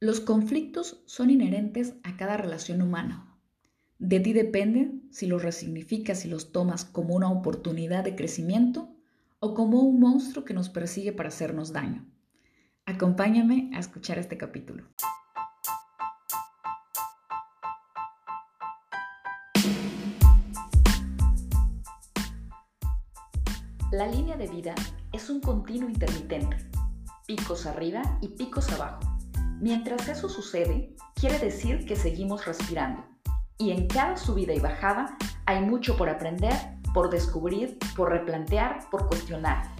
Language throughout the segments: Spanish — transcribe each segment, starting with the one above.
Los conflictos son inherentes a cada relación humana. De ti depende si los resignificas y los tomas como una oportunidad de crecimiento o como un monstruo que nos persigue para hacernos daño. Acompáñame a escuchar este capítulo. La línea de vida es un continuo intermitente, picos arriba y picos abajo Mientras eso sucede, quiere decir que seguimos respirando. Y en cada subida y bajada hay mucho por aprender, por descubrir, por replantear, por cuestionar.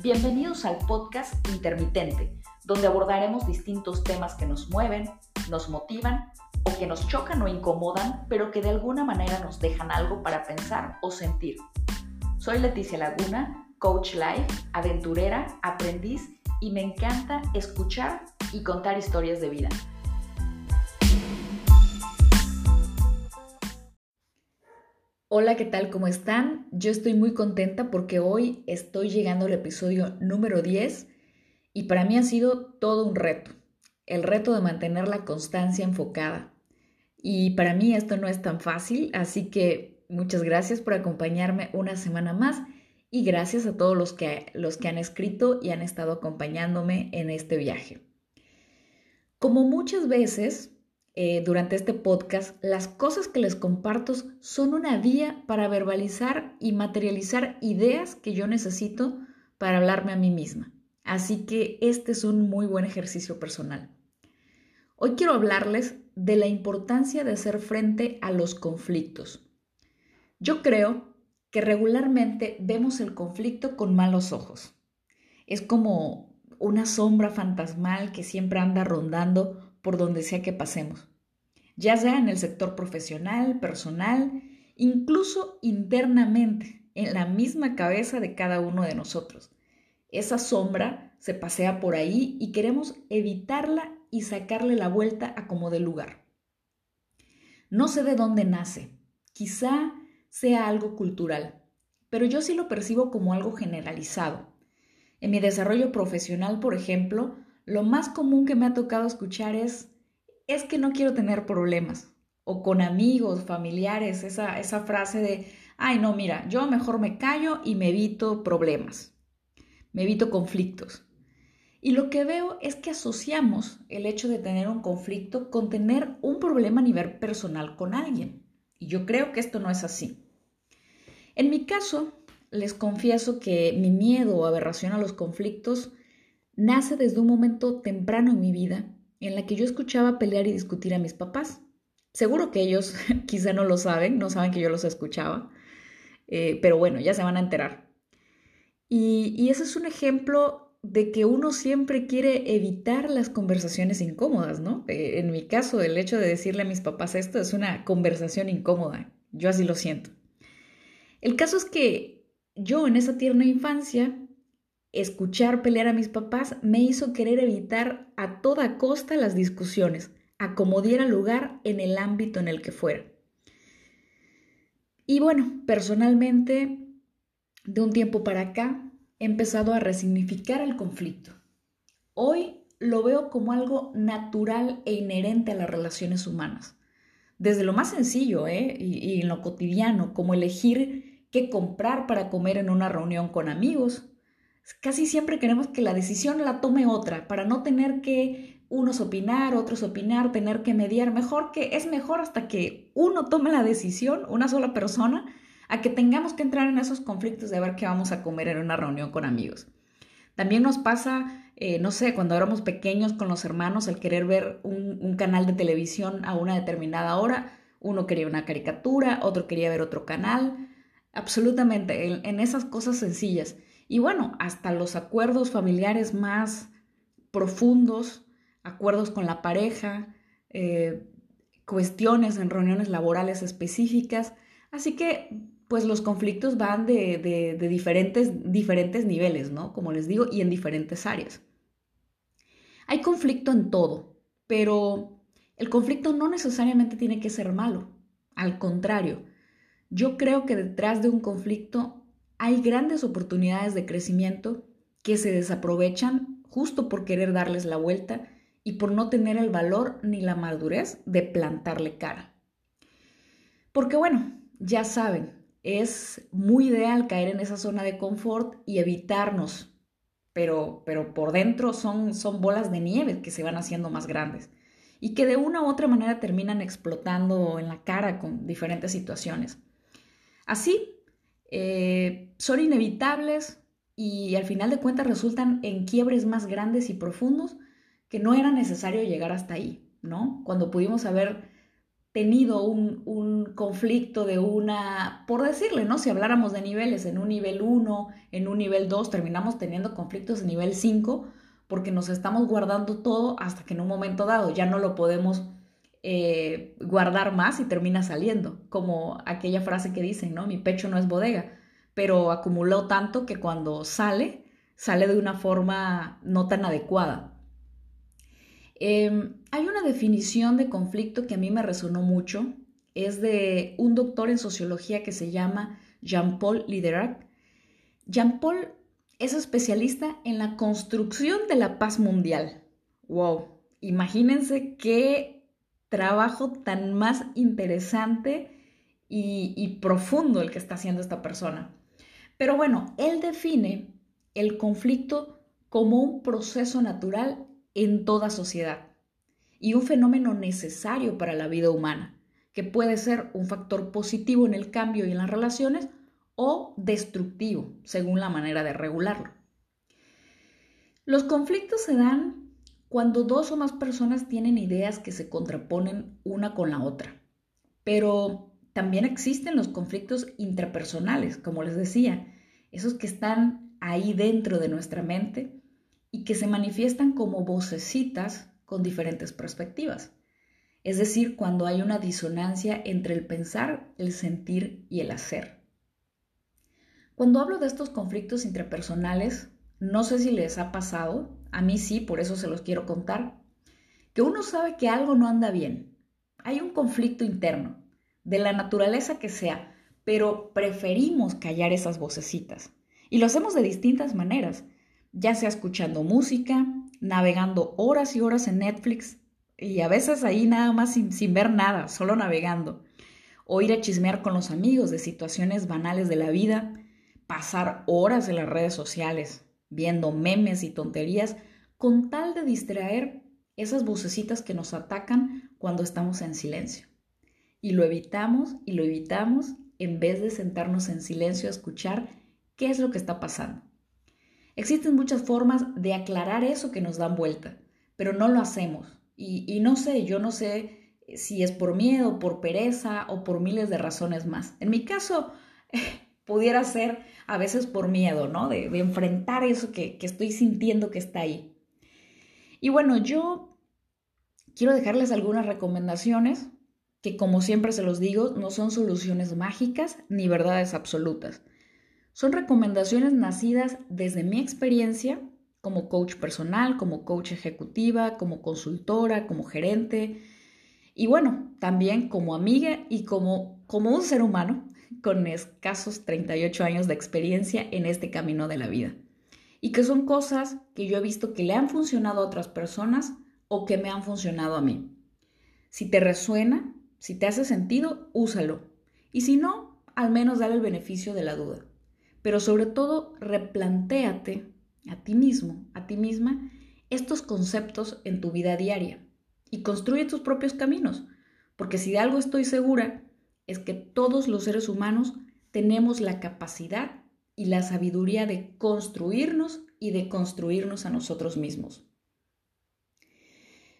Bienvenidos al podcast Intermitente, donde abordaremos distintos temas que nos mueven, nos motivan o que nos chocan o incomodan, pero que de alguna manera nos dejan algo para pensar o sentir. Soy Leticia Laguna, coach life, aventurera, aprendiz y me encanta escuchar y contar historias de vida. Hola, ¿qué tal? ¿Cómo están? Yo estoy muy contenta porque hoy estoy llegando al episodio número 10 y para mí ha sido todo un reto, el reto de mantener la constancia enfocada. Y para mí esto no es tan fácil, así que muchas gracias por acompañarme una semana más y gracias a todos los que, los que han escrito y han estado acompañándome en este viaje. Como muchas veces eh, durante este podcast, las cosas que les comparto son una vía para verbalizar y materializar ideas que yo necesito para hablarme a mí misma. Así que este es un muy buen ejercicio personal. Hoy quiero hablarles de la importancia de hacer frente a los conflictos. Yo creo que regularmente vemos el conflicto con malos ojos. Es como una sombra fantasmal que siempre anda rondando por donde sea que pasemos, ya sea en el sector profesional, personal, incluso internamente, en la misma cabeza de cada uno de nosotros. Esa sombra se pasea por ahí y queremos evitarla y sacarle la vuelta a como de lugar. No sé de dónde nace, quizá sea algo cultural, pero yo sí lo percibo como algo generalizado. En mi desarrollo profesional, por ejemplo, lo más común que me ha tocado escuchar es, es que no quiero tener problemas. O con amigos, familiares, esa, esa frase de, ay no, mira, yo mejor me callo y me evito problemas, me evito conflictos. Y lo que veo es que asociamos el hecho de tener un conflicto con tener un problema a nivel personal con alguien. Y yo creo que esto no es así. En mi caso, les confieso que mi miedo o aberración a los conflictos nace desde un momento temprano en mi vida en la que yo escuchaba pelear y discutir a mis papás. Seguro que ellos quizá no lo saben, no saben que yo los escuchaba, eh, pero bueno, ya se van a enterar. Y, ese es un ejemplo de que uno siempre quiere evitar las conversaciones incómodas, ¿no? Eh, en mi caso, el hecho de decirle a mis papás esto es una conversación incómoda. Yo así lo siento. El caso es que yo en esa tierna infancia, escuchar pelear a mis papás me hizo querer evitar a toda costa las discusiones, a como diera lugar en el ámbito en el que fuera. Y bueno, personalmente, de un tiempo para acá, he empezado a resignificar el conflicto. Hoy lo veo como algo natural e inherente a las relaciones humanas. Desde lo más sencillo ¿eh? y, y en lo cotidiano, como elegir comprar para comer en una reunión con amigos. Casi siempre queremos que la decisión la tome otra, para no tener que unos opinar, otros opinar, tener que mediar. Mejor que es mejor hasta que uno tome la decisión, una sola persona, a que tengamos que entrar en esos conflictos de ver qué vamos a comer en una reunión con amigos. También nos pasa, eh, no sé, cuando éramos pequeños con los hermanos, el querer ver un, un canal de televisión a una determinada hora. Uno quería una caricatura, otro quería ver otro canal absolutamente, en, esas cosas sencillas. Y bueno, hasta los acuerdos familiares más profundos, acuerdos con la pareja, eh, cuestiones en reuniones laborales específicas. Así que, pues los conflictos van de, de, diferentes, diferentes niveles, ¿no? Como les digo, y en diferentes áreas. Hay conflicto en todo, pero el conflicto no necesariamente tiene que ser malo. Al contrario, yo creo que detrás de un conflicto hay grandes oportunidades de crecimiento que se desaprovechan justo por querer darles la vuelta y por no tener el valor ni la madurez de plantarle cara. Porque bueno, ya saben, es muy ideal caer en esa zona de confort y evitarnos, pero, pero por dentro son, son bolas de nieve que se van haciendo más grandes y que de una u otra manera terminan explotando en la cara con diferentes situaciones. Así, eh, son inevitables y al final de cuentas resultan en quiebres más grandes y profundos que no era necesario llegar hasta ahí, ¿no? Cuando pudimos haber tenido un, conflicto de una, por decirle, ¿no? Si habláramos de niveles, en un nivel 1, en un nivel 2, terminamos teniendo conflictos en nivel 5 porque nos estamos guardando todo hasta que en un momento dado ya no lo podemos eh, guardar más y termina saliendo, como aquella frase que dicen, ¿no? Mi pecho no es bodega, pero acumuló tanto que cuando sale, sale de una forma no tan adecuada. Em, hay una definición de conflicto que a mí me resonó mucho, es de un doctor en sociología que se llama Jean-Paul Liderac. Jean-Paul es especialista en la construcción de la paz mundial. ¡Wow! Imagínense qué trabajo tan más interesante y, y profundo el que está haciendo esta persona. Pero bueno, él define el conflicto como un proceso natural en toda sociedad y un fenómeno necesario para la vida humana, que puede ser un factor positivo en el cambio y en las relaciones o destructivo, según la manera de regularlo. Los conflictos se dan cuando dos o más personas tienen ideas que se contraponen una con la otra, pero también existen los conflictos intrapersonales, como les decía, esos que están ahí dentro de nuestra mente y que se manifiestan como vocecitas con diferentes perspectivas. Es decir, cuando hay una disonancia entre el pensar, el sentir y el hacer. Cuando hablo de estos conflictos intrapersonales, no sé si les ha pasado, a mí sí, por eso se los quiero contar, que uno sabe que algo no anda bien. Hay un conflicto interno, de la naturaleza que sea, pero preferimos callar esas vocecitas. Y lo hacemos de distintas maneras, ya sea escuchando música, navegando horas y horas en Netflix, y a veces ahí nada más sin, sin ver nada, solo navegando, o ir a chismear con los amigos de situaciones banales de la vida, pasar horas en las redes sociales viendo memes y tonterías con tal de distraer esas vocecitas que nos atacan cuando estamos en silencio. Y lo evitamos y lo evitamos en vez de sentarnos en silencio a escuchar qué es lo que está pasando. Existen muchas formas de aclarar eso que nos dan vuelta, pero no lo hacemos. Y, y no sé, yo no sé si es por miedo, por pereza o por miles de razones más. En mi caso, pudiera ser a veces por miedo, ¿no? De, enfrentar eso que, que estoy sintiendo que está ahí. Y bueno, yo quiero dejarles algunas recomendaciones que como siempre se los digo, no son soluciones mágicas ni verdades absolutas. Son recomendaciones nacidas desde mi experiencia como coach personal, como coach ejecutiva, como consultora, como gerente y bueno, también como amiga y como, como un ser humano con escasos 38 años de experiencia en este camino de la vida. Y que son cosas que yo he visto que le han funcionado a otras personas o que me han funcionado a mí. Si te resuena, si te hace sentido, úsalo. Y si no, al menos dale el beneficio de la duda. Pero sobre todo, replantéate a ti mismo, a ti misma, estos conceptos en tu vida diaria y construye tus propios caminos. Porque si de algo estoy segura, es que todos los seres humanos tenemos la capacidad y la sabiduría de construirnos y de construirnos a nosotros mismos.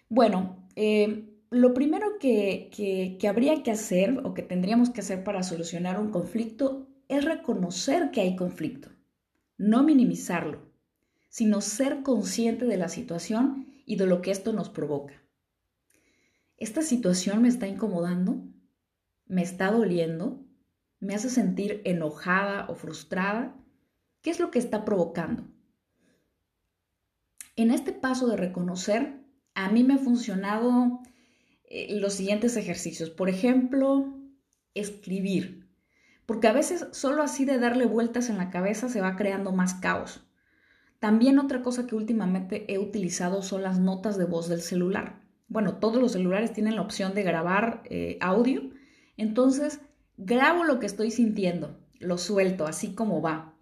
Bueno, eh, lo primero que, que habría que hacer o que tendríamos que hacer para solucionar un conflicto es reconocer que hay conflicto, no minimizarlo, sino ser consciente de la situación y de lo que esto nos provoca. ¿Esta situación me está incomodando? Me está doliendo, me hace sentir enojada o frustrada, ¿qué es lo que está provocando? En este paso de reconocer, a mí me ha funcionado eh, los siguientes ejercicios. Por ejemplo, escribir. Porque a veces solo así de darle vueltas en la cabeza se va creando más caos. También otra cosa que últimamente he utilizado son las notas de voz del celular. Bueno, todos los celulares tienen la opción de grabar eh, audio, entonces grabo lo que estoy sintiendo, lo suelto así como va.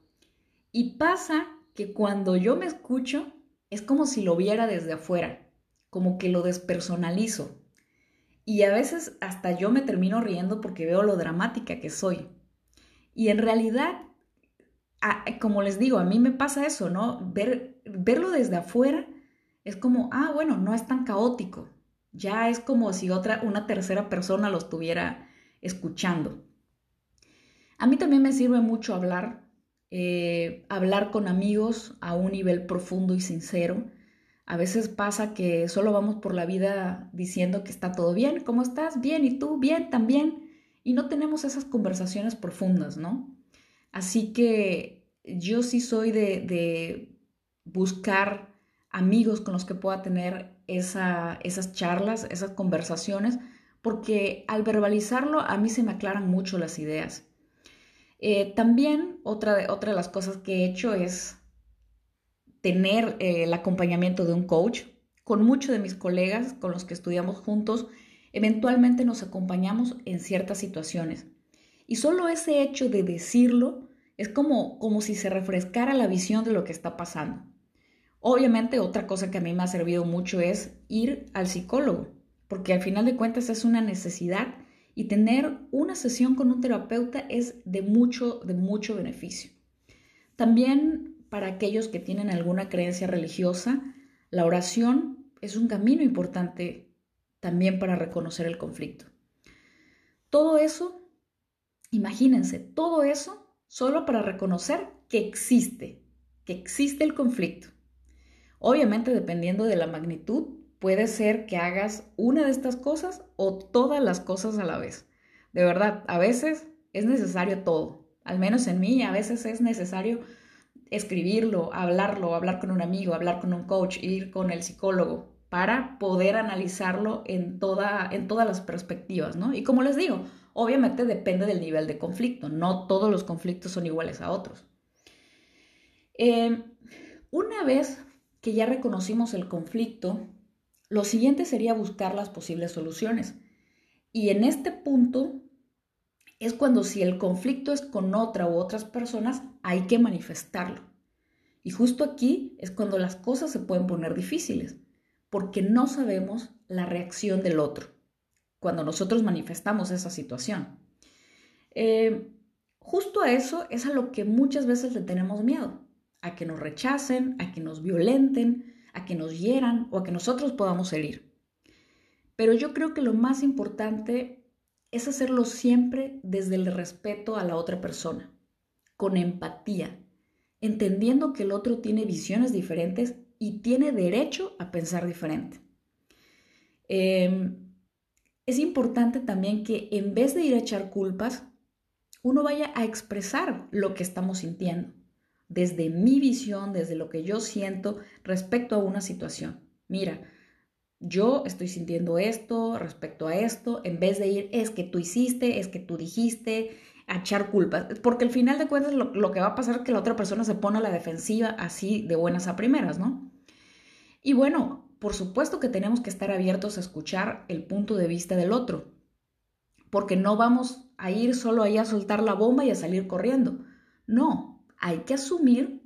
Y pasa que cuando yo me escucho es como si lo viera desde afuera, como que lo despersonalizo. Y a veces hasta yo me termino riendo porque veo lo dramática que soy. Y en realidad, como les digo, a mí me pasa eso, ¿no? Ver, verlo desde afuera es como, ah, bueno, no es tan caótico. Ya es como si otra, una tercera persona lo estuviera escuchando. A mí también me sirve mucho hablar, eh, hablar con amigos a un nivel profundo y sincero. A veces pasa que solo vamos por la vida diciendo que está todo bien, ¿cómo estás? Bien, ¿y tú? Bien, también. Y no tenemos esas conversaciones profundas, ¿no? Así que yo sí soy de, de buscar amigos con los que pueda tener esa, esas charlas, esas conversaciones, porque al verbalizarlo a mí se me aclaran mucho las ideas. Eh, también otra de, otra de las cosas que he hecho es tener eh, el acompañamiento de un coach. Con muchos de mis colegas con los que estudiamos juntos, eventualmente nos acompañamos en ciertas situaciones. Y solo ese hecho de decirlo es como, como si se refrescara la visión de lo que está pasando. Obviamente otra cosa que a mí me ha servido mucho es ir al psicólogo, porque al final de cuentas es una necesidad y tener una sesión con un terapeuta es de mucho, de mucho beneficio. También para aquellos que tienen alguna creencia religiosa, la oración es un camino importante también para reconocer el conflicto. Todo eso, imagínense, todo eso solo para reconocer que existe, que existe el conflicto. Obviamente, dependiendo de la magnitud, Puede ser que hagas una de estas cosas o todas las cosas a la vez. De verdad, a veces es necesario todo. Al menos en mí, a veces es necesario escribirlo, hablarlo, hablar con un amigo, hablar con un coach, ir con el psicólogo para poder analizarlo en, toda, en todas las perspectivas, ¿no? Y como les digo, obviamente depende del nivel de conflicto. No todos los conflictos son iguales a otros. Eh, una vez que ya reconocimos el conflicto, lo siguiente sería buscar las posibles soluciones. Y en este punto es cuando si el conflicto es con otra u otras personas, hay que manifestarlo. Y justo aquí es cuando las cosas se pueden poner difíciles, porque no sabemos la reacción del otro cuando nosotros manifestamos esa situación. Eh, justo a eso es a lo que muchas veces le tenemos miedo, a que nos rechacen, a que nos violenten, a que nos hieran o a que nosotros podamos herir. Pero yo creo que lo más importante es hacerlo siempre desde el respeto a la otra persona, con empatía, entendiendo que el otro tiene visiones diferentes y tiene derecho a pensar diferente. Em, es importante también que en vez de ir a echar culpas, uno vaya a expresar lo que estamos sintiendo desde mi visión, desde lo que yo siento respecto a una situación. Mira, yo estoy sintiendo esto respecto a esto, en vez de ir, es que tú hiciste, es que tú dijiste, a echar culpas, porque al final de cuentas lo, que va a pasar es que la otra persona se pone a la defensiva así de buenas a primeras, ¿no? Y bueno, por supuesto que tenemos que estar abiertos a escuchar el punto de vista del otro, porque no vamos a ir solo ahí a soltar la bomba y a salir corriendo. No, hay que asumir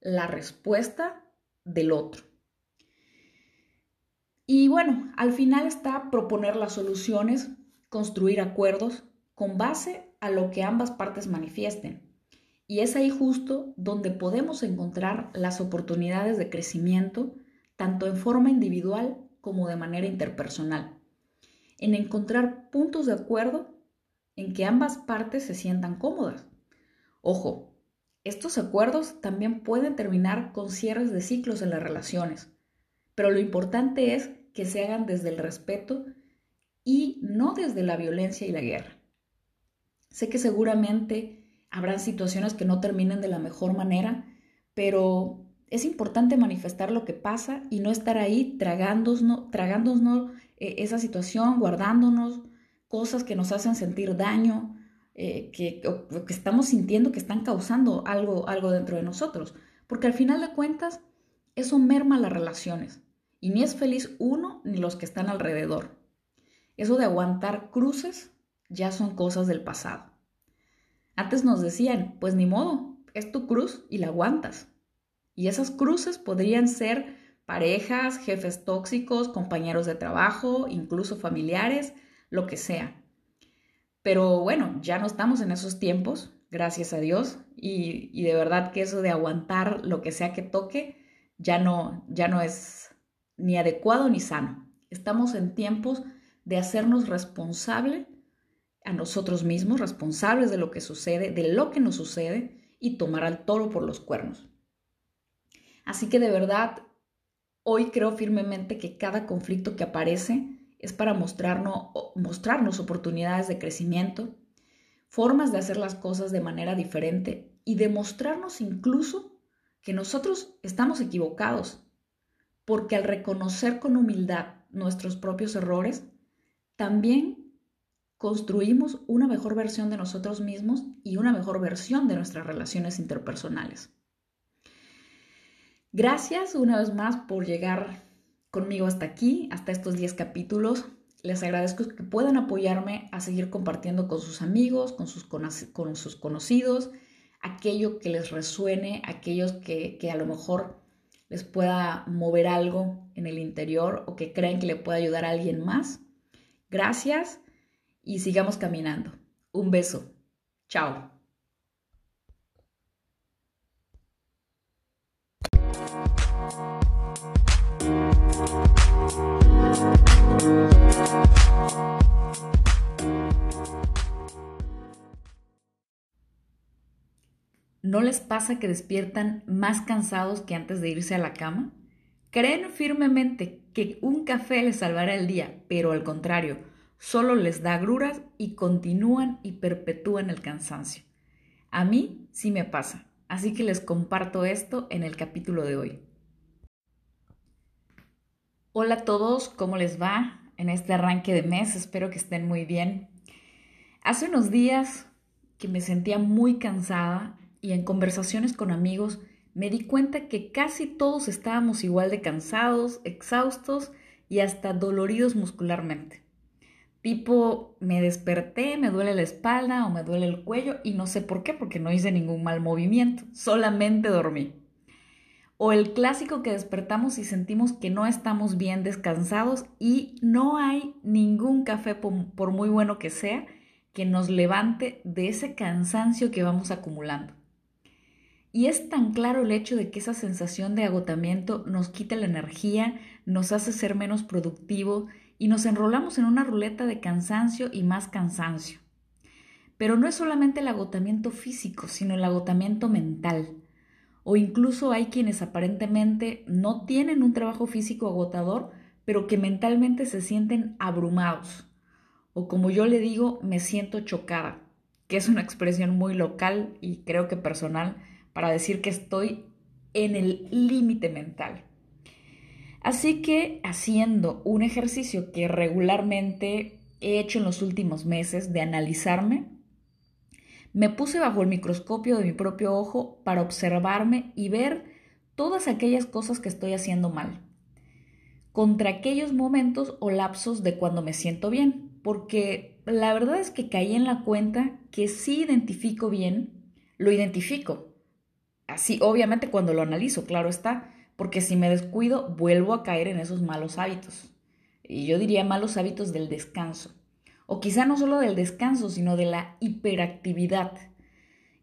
la respuesta del otro. Y bueno, al final está proponer las soluciones, construir acuerdos con base a lo que ambas partes manifiesten. Y es ahí justo donde podemos encontrar las oportunidades de crecimiento, tanto en forma individual como de manera interpersonal. En encontrar puntos de acuerdo en que ambas partes se sientan cómodas. Ojo, estos acuerdos también pueden terminar con cierres de ciclos en las relaciones, pero lo importante es que se hagan desde el respeto y no desde la violencia y la guerra. Sé que seguramente habrán situaciones que no terminen de la mejor manera, pero es importante manifestar lo que pasa y no estar ahí tragándonos, tragándonos eh, esa situación, guardándonos cosas que nos hacen sentir daño, eh, que, que, estamos sintiendo que están causando algo, algo dentro de nosotros. porque al final de cuentas eso merma las relaciones y ni es feliz uno ni los que están alrededor. Eso de aguantar cruces ya son cosas del pasado. Antes nos decían, pues ni modo, es tu cruz y la aguantas. Y esas cruces podrían ser parejas, jefes tóxicos, compañeros de trabajo, incluso familiares, lo que sea. Pero bueno, ya no estamos en esos tiempos, gracias a Dios, y, de verdad que eso de aguantar lo que sea que toque ya no, ya no es ni adecuado ni sano. Estamos en tiempos de hacernos responsable a nosotros mismos, responsables de lo que sucede, de lo que nos sucede y tomar al toro por los cuernos. Así que de verdad, hoy creo firmemente que cada conflicto que aparece es para mostrarnos, mostrarnos oportunidades de crecimiento, formas de hacer las cosas de manera diferente y demostrarnos incluso que nosotros estamos equivocados, porque al reconocer con humildad nuestros propios errores, también construimos una mejor versión de nosotros mismos y una mejor versión de nuestras relaciones interpersonales. Gracias una vez más por llegar conmigo hasta aquí, hasta estos 10 capítulos. Les agradezco que puedan apoyarme a seguir compartiendo con sus amigos, con sus, con sus conocidos, aquello que les resuene, aquellos que, que a lo mejor les pueda mover algo en el interior o que creen que le pueda ayudar a alguien más. Gracias y sigamos caminando. Un beso. Chao. ¿No les pasa que despiertan más cansados que antes de irse a la cama? Creen firmemente que un café les salvará el día, pero al contrario, solo les da agruras y continúan y perpetúan el cansancio. A mí sí me pasa, así que les comparto esto en el capítulo de hoy. Hola a todos, ¿cómo les va en este arranque de mes? Espero que estén muy bien. Hace unos días que me sentía muy cansada y en conversaciones con amigos me di cuenta que casi todos estábamos igual de cansados, exhaustos y hasta doloridos muscularmente. Tipo, me desperté, me duele la espalda o me duele el cuello y no sé por qué, porque no hice ningún mal movimiento, solamente dormí. O el clásico que despertamos y sentimos que no estamos bien descansados y no hay ningún café, por muy bueno que sea, que nos levante de ese cansancio que vamos acumulando. Y es tan claro el hecho de que esa sensación de agotamiento nos quita la energía, nos hace ser menos productivo y nos enrolamos en una ruleta de cansancio y más cansancio. Pero no es solamente el agotamiento físico, sino el agotamiento mental. O incluso hay quienes aparentemente no tienen un trabajo físico agotador, pero que mentalmente se sienten abrumados. O como yo le digo, me siento chocada, que es una expresión muy local y creo que personal, para decir que estoy en el límite mental. Así que haciendo un ejercicio que regularmente he hecho en los últimos meses de analizarme, me puse bajo el microscopio de mi propio ojo para observarme y ver todas aquellas cosas que estoy haciendo mal, contra aquellos momentos o lapsos de cuando me siento bien, porque la verdad es que caí en la cuenta que si identifico bien, lo identifico, Así, obviamente cuando lo analizo, claro está, porque si me descuido, vuelvo a caer en esos malos hábitos. Y yo diría malos hábitos del descanso. O quizá no solo del descanso, sino de la hiperactividad.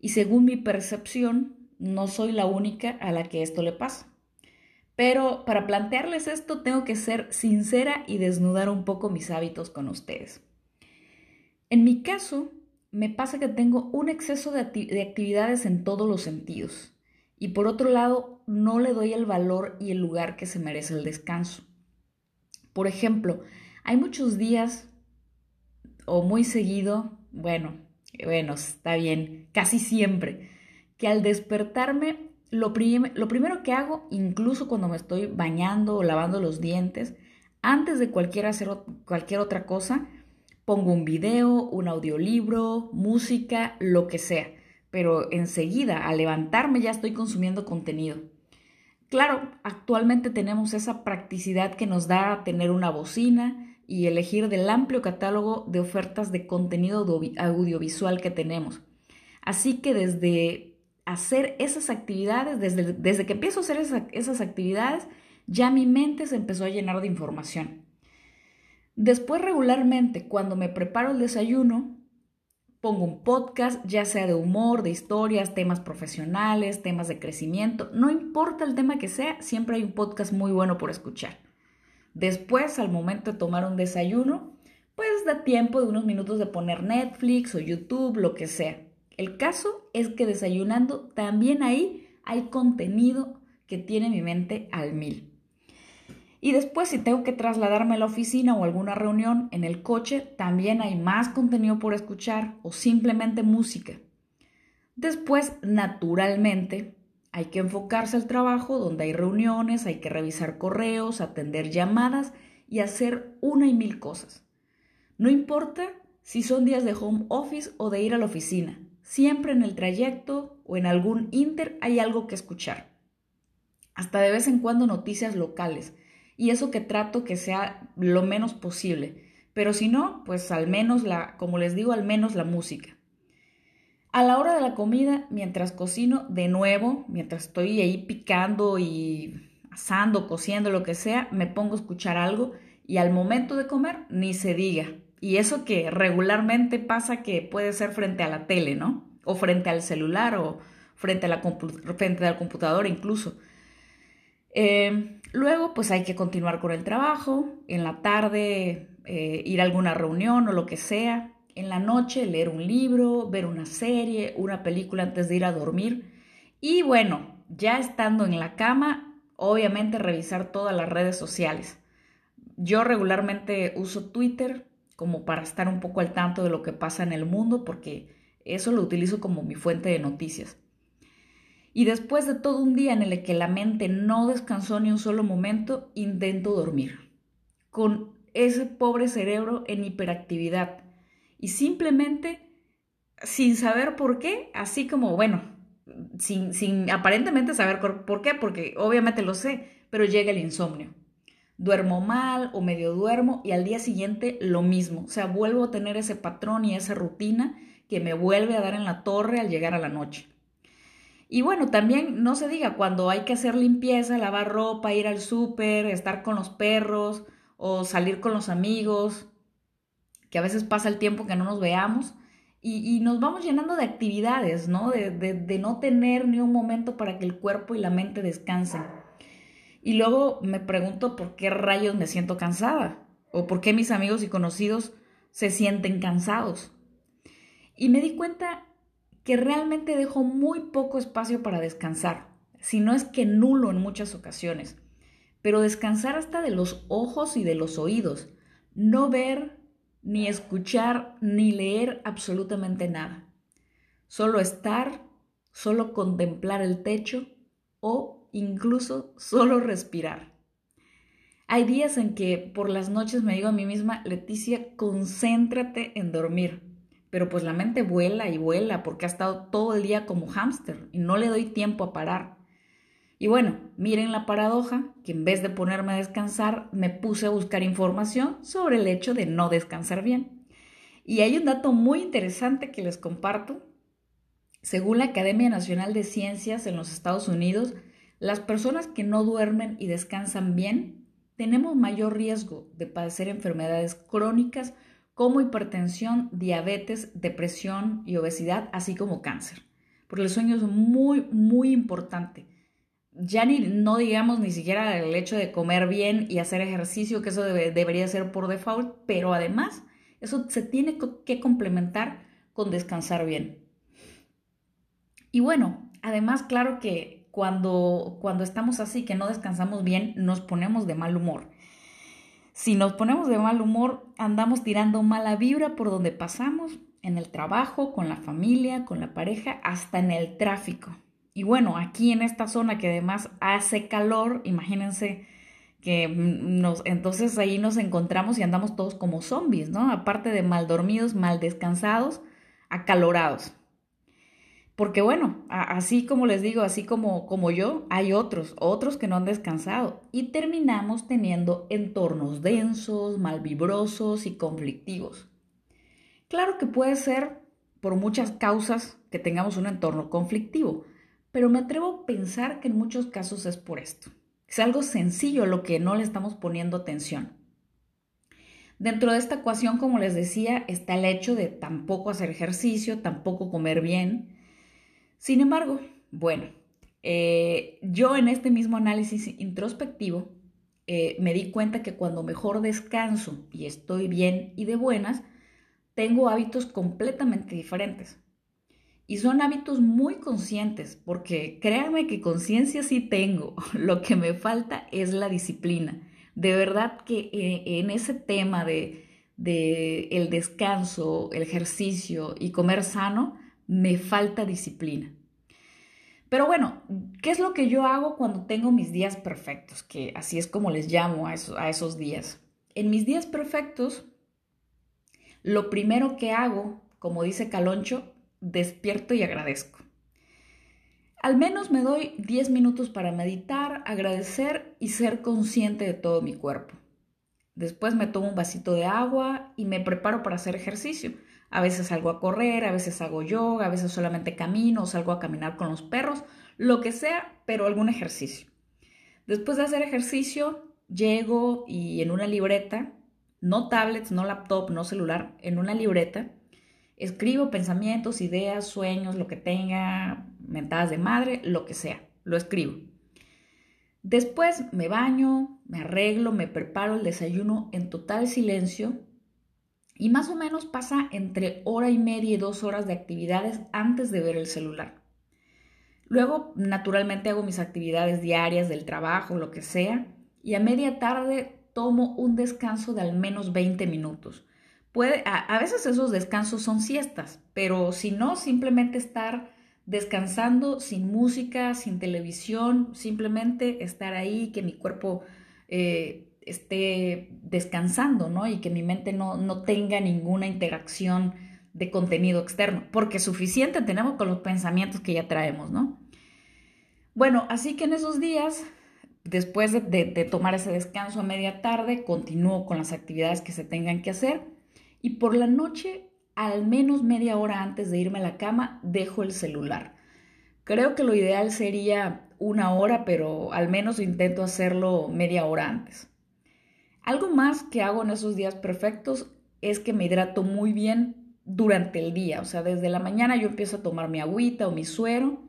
Y según mi percepción, no soy la única a la que esto le pasa. Pero para plantearles esto tengo que ser sincera y desnudar un poco mis hábitos con ustedes. En mi caso, me pasa que tengo un exceso de, actividades en todos los sentidos y por otro lado no le doy el valor y el lugar que se merece el descanso. Por ejemplo, hay muchos días o muy seguido, bueno, bueno, está bien, casi siempre, que al despertarme, lo, lo primero que hago, incluso cuando me estoy bañando o lavando los dientes, antes de cualquier, hacer cualquier otra cosa, pongo un video, un audiolibro, música, lo que sea pero enseguida, al levantarme, ya estoy consumiendo contenido. Claro, actualmente tenemos esa practicidad que nos da tener una bocina y elegir del amplio catálogo de ofertas de contenido audiovisual que tenemos. Así que desde hacer esas actividades, desde, desde que empiezo a hacer esas actividades, ya mi mente se empezó a llenar de información. Después regularmente, cuando me preparo el desayuno, pongo un podcast, ya sea de humor, de historias, temas profesionales, temas de crecimiento, no importa el tema que sea, siempre hay un podcast muy bueno por escuchar. Después, al momento de tomar un desayuno, pues da tiempo de unos minutos de poner Netflix o YouTube, lo que sea. El caso es que desayunando también ahí hay contenido que tiene mi mente al mil. Y después, si tengo que trasladarme a la oficina o alguna reunión en el coche, también hay más contenido por escuchar o simplemente música. Después, naturalmente, hay que enfocarse al trabajo donde hay reuniones, hay que revisar correos, atender llamadas y hacer una y mil cosas. No importa si son días de home office o de ir a la oficina, siempre en el trayecto o en algún inter hay algo que escuchar. Hasta de vez en cuando noticias locales y eso que trato que sea lo menos posible. Pero si no, pues al menos la, como les digo, al menos la música. A la hora de la comida, mientras cocino, de nuevo, mientras estoy ahí picando y asando, cociendo, lo que sea, me pongo a escuchar algo y al momento de comer, ni se diga. Y eso que regularmente pasa que puede ser frente a la tele, ¿no? O frente al celular o frente al computador incluso. Eh, luego, pues hay que continuar con el trabajo, en la tarde eh, ir a alguna reunión o lo que sea, en la noche leer un libro, ver una serie, una película antes de ir a dormir y bueno, ya estando en la cama, obviamente revisar todas las redes sociales. Yo regularmente uso Twitter como para estar un poco al tanto de lo que pasa en el mundo porque eso lo utilizo como mi fuente de noticias. Y después de todo un día en el que la mente no descansó ni un solo momento, intento dormir. Con ese pobre cerebro en hiperactividad. Y simplemente, sin saber por qué, así como, bueno, sin, sin aparentemente saber por qué, porque obviamente lo sé, pero llega el insomnio. Duermo mal o medio duermo y al día siguiente lo mismo. O sea, vuelvo a tener ese patrón y esa rutina que me vuelve a dar en la torre al llegar a la noche. Y bueno, también no se diga cuando hay que hacer limpieza, lavar ropa, ir al súper, estar con los perros o salir con los amigos, que a veces pasa el tiempo que no nos veamos y, nos vamos llenando de actividades, ¿no? De, de no tener ni un momento para que el cuerpo y la mente descansen. Y luego me pregunto por qué rayos me siento cansada o por qué mis amigos y conocidos se sienten cansados. Y me di cuenta que realmente dejo muy poco espacio para descansar, si no es que nulo en muchas ocasiones. Pero descansar hasta de los ojos y de los oídos, no ver, ni escuchar, ni leer absolutamente nada. Solo estar, solo contemplar el techo o incluso solo respirar. Hay días en que por las noches me digo a mí misma, Leticia, concéntrate en dormir pero pues la mente vuela y vuela porque ha estado todo el día como hámster y no le doy tiempo a parar. Y bueno, miren la paradoja, que en vez de ponerme a descansar, me puse a buscar información sobre el hecho de no descansar bien. Y hay un dato muy interesante que les comparto. Según la Academia Nacional de Ciencias en los Estados Unidos, las personas que no duermen y descansan bien tenemos mayor riesgo de padecer enfermedades crónicas como hipertensión, diabetes, depresión y obesidad, así como cáncer. Porque el sueño es muy, muy importante. Ya ni, no digamos ni siquiera el hecho de comer bien y hacer ejercicio, que eso debería ser por default, pero además eso se tiene que complementar con descansar bien. Y bueno, además, claro que cuando, cuando estamos así, que no descansamos bien, nos ponemos de mal humor. Si nos ponemos de mal humor, andamos tirando mala vibra por donde pasamos, en el trabajo, con la familia, con la pareja, hasta en el tráfico. Y bueno, aquí en esta zona que además hace calor, imagínense que nos, entonces ahí nos encontramos y andamos todos como zombies, ¿no? Aparte de mal dormidos, mal descansados, acalorados. Porque bueno, así como les digo, así como, como yo, hay otros, otros que no han descansado y terminamos teniendo entornos densos, malvibrosos y conflictivos. Claro que puede ser por muchas causas que tengamos un entorno conflictivo, pero me atrevo a pensar que en muchos casos es por esto. Es algo sencillo lo que no le estamos poniendo atención. Dentro de esta ecuación, como les decía, está el hecho de tampoco hacer ejercicio, tampoco comer bien, sin embargo, bueno, eh, yo en este mismo análisis introspectivo eh, me di cuenta que cuando mejor descanso y estoy bien y de buenas, tengo hábitos completamente diferentes. Y son hábitos muy conscientes, porque créanme que conciencia sí tengo. Lo que me falta es la disciplina. De verdad que eh, en ese tema de, de el descanso, el ejercicio y comer sano, me falta disciplina. Pero bueno, ¿qué es lo que yo hago cuando tengo mis días perfectos? Que así es como les llamo a esos, días. En mis días perfectos, lo primero que hago, como dice Caloncho, despierto y agradezco. Al menos me doy 10 minutos para meditar, agradecer y ser consciente de todo mi cuerpo. Después me tomo un vasito de agua y me preparo para hacer ejercicio. A veces salgo a correr, a veces hago yoga, a veces solamente camino o salgo a caminar con los perros, lo que sea, pero algún ejercicio. Después de hacer ejercicio, llego y en una libreta, no tablets, no laptop, no celular, en una libreta, escribo pensamientos, ideas, sueños, lo que tenga, mentadas de madre, lo que sea, lo escribo. Después me baño, me arreglo, me preparo el desayuno en total silencio y más o menos pasa entre hora y media y dos horas de actividades antes de ver el celular. Luego, naturalmente, hago mis actividades diarias del trabajo, lo que sea, y a media tarde tomo un descanso de al menos 20 minutos. A, veces esos descansos son siestas, pero si no, simplemente estar descansando sin música, sin televisión, simplemente estar ahí, que mi cuerpo eh, esté descansando, ¿no? Y que mi mente no, no tenga ninguna interacción de contenido externo, porque suficiente tenemos con los pensamientos que ya traemos, ¿no? Bueno, así que en esos días, después de, de, tomar ese descanso a media tarde, continúo con las actividades que se tengan que hacer y por la noche, al menos media hora antes de irme a la cama, dejo el celular. Creo que lo ideal sería una hora, pero al menos intento hacerlo media hora antes. Algo más que hago en esos días perfectos es que me hidrato muy bien durante el día. O sea, desde la mañana yo empiezo a tomar mi agüita o mi suero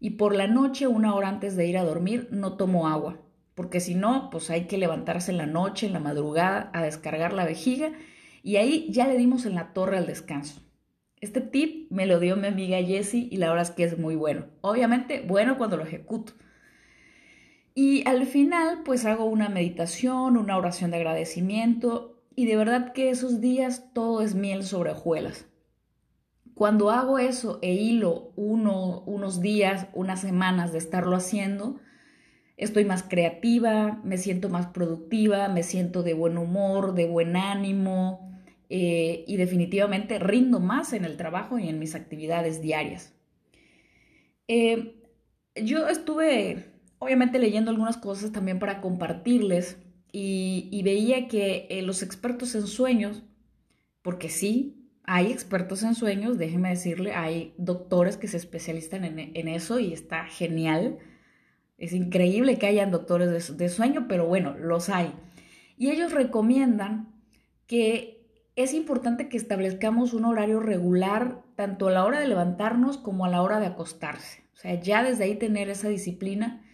y por la noche, una hora antes de ir a dormir, no tomo agua. Porque si no, pues hay que levantarse en la noche, en la madrugada, a descargar la vejiga y ahí ya le dimos en la torre al descanso. Este tip me lo dio mi amiga Jessie y la verdad es que es muy bueno. Obviamente, bueno cuando lo ejecuto. Y al final, pues hago una meditación, una oración de agradecimiento y de verdad que esos días todo es miel sobre hojuelas. Cuando hago eso e hilo uno, unos días, unas semanas de estarlo haciendo, estoy más creativa, me siento más productiva, me siento de buen humor, de buen ánimo eh, y definitivamente rindo más en el trabajo y en mis actividades diarias. Eh, yo estuve obviamente leyendo algunas cosas también para compartirles y, veía que eh, los expertos en sueños, porque sí, hay expertos en sueños, déjeme decirle, hay doctores que se especializan en, eso y está genial. Es increíble que hayan doctores de sueño, pero bueno, los hay. Y ellos recomiendan que es importante que establezcamos un horario regular tanto a la hora de levantarnos como a la hora de acostarse. O sea, ya desde ahí tener esa disciplina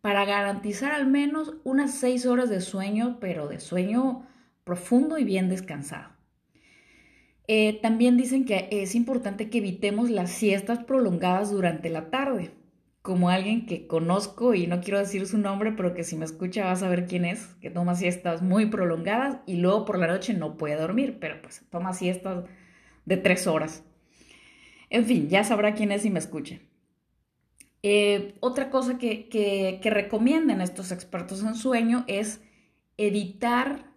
para garantizar al menos unas seis horas de sueño, pero de sueño profundo y bien descansado. Eh, también dicen que es importante que evitemos las siestas prolongadas durante la tarde. Como alguien que conozco y no quiero decir su nombre, pero que si me escucha va a saber quién es, que toma siestas muy prolongadas y luego por la noche no puede dormir, pero pues toma siestas de tres horas. En fin, ya sabrá quién es si me escucha. Eh, otra cosa que, que, recomiendan estos expertos en sueño es evitar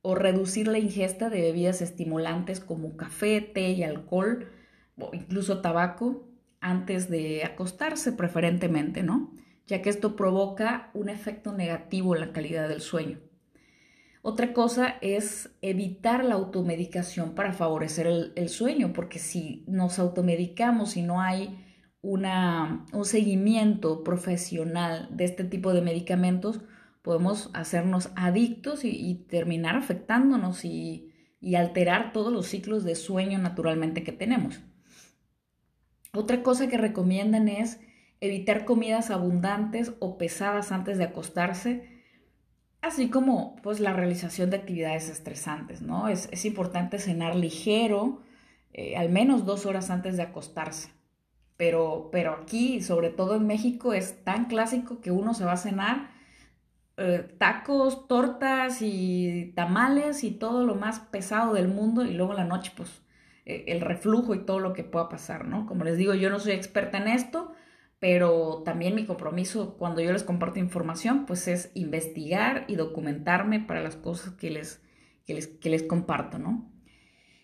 o reducir la ingesta de bebidas estimulantes como café, té y alcohol, o incluso tabaco, antes de acostarse preferentemente, ¿no? Ya que esto provoca un efecto negativo en la calidad del sueño. Otra cosa es evitar la automedicación para favorecer el, sueño, porque si nos automedicamos y no hay una, un seguimiento profesional de este tipo de medicamentos, podemos hacernos adictos y, terminar afectándonos y, y alterar todos los ciclos de sueño naturalmente que tenemos. Otra cosa que recomiendan es evitar comidas abundantes o pesadas antes de acostarse, así como pues la realización de actividades estresantes, ¿no? Es, importante cenar ligero, eh, al menos dos horas antes de acostarse. Pero, pero aquí, sobre todo en México, es tan clásico que uno se va a cenar eh, tacos, tortas y tamales y todo lo más pesado del mundo y luego la noche pues el reflujo y todo lo que pueda pasar, ¿no? Como les digo, yo no soy experta en esto, pero también mi compromiso cuando yo les comparto información, pues es investigar y documentarme para las cosas que les, les, les comparto, ¿no?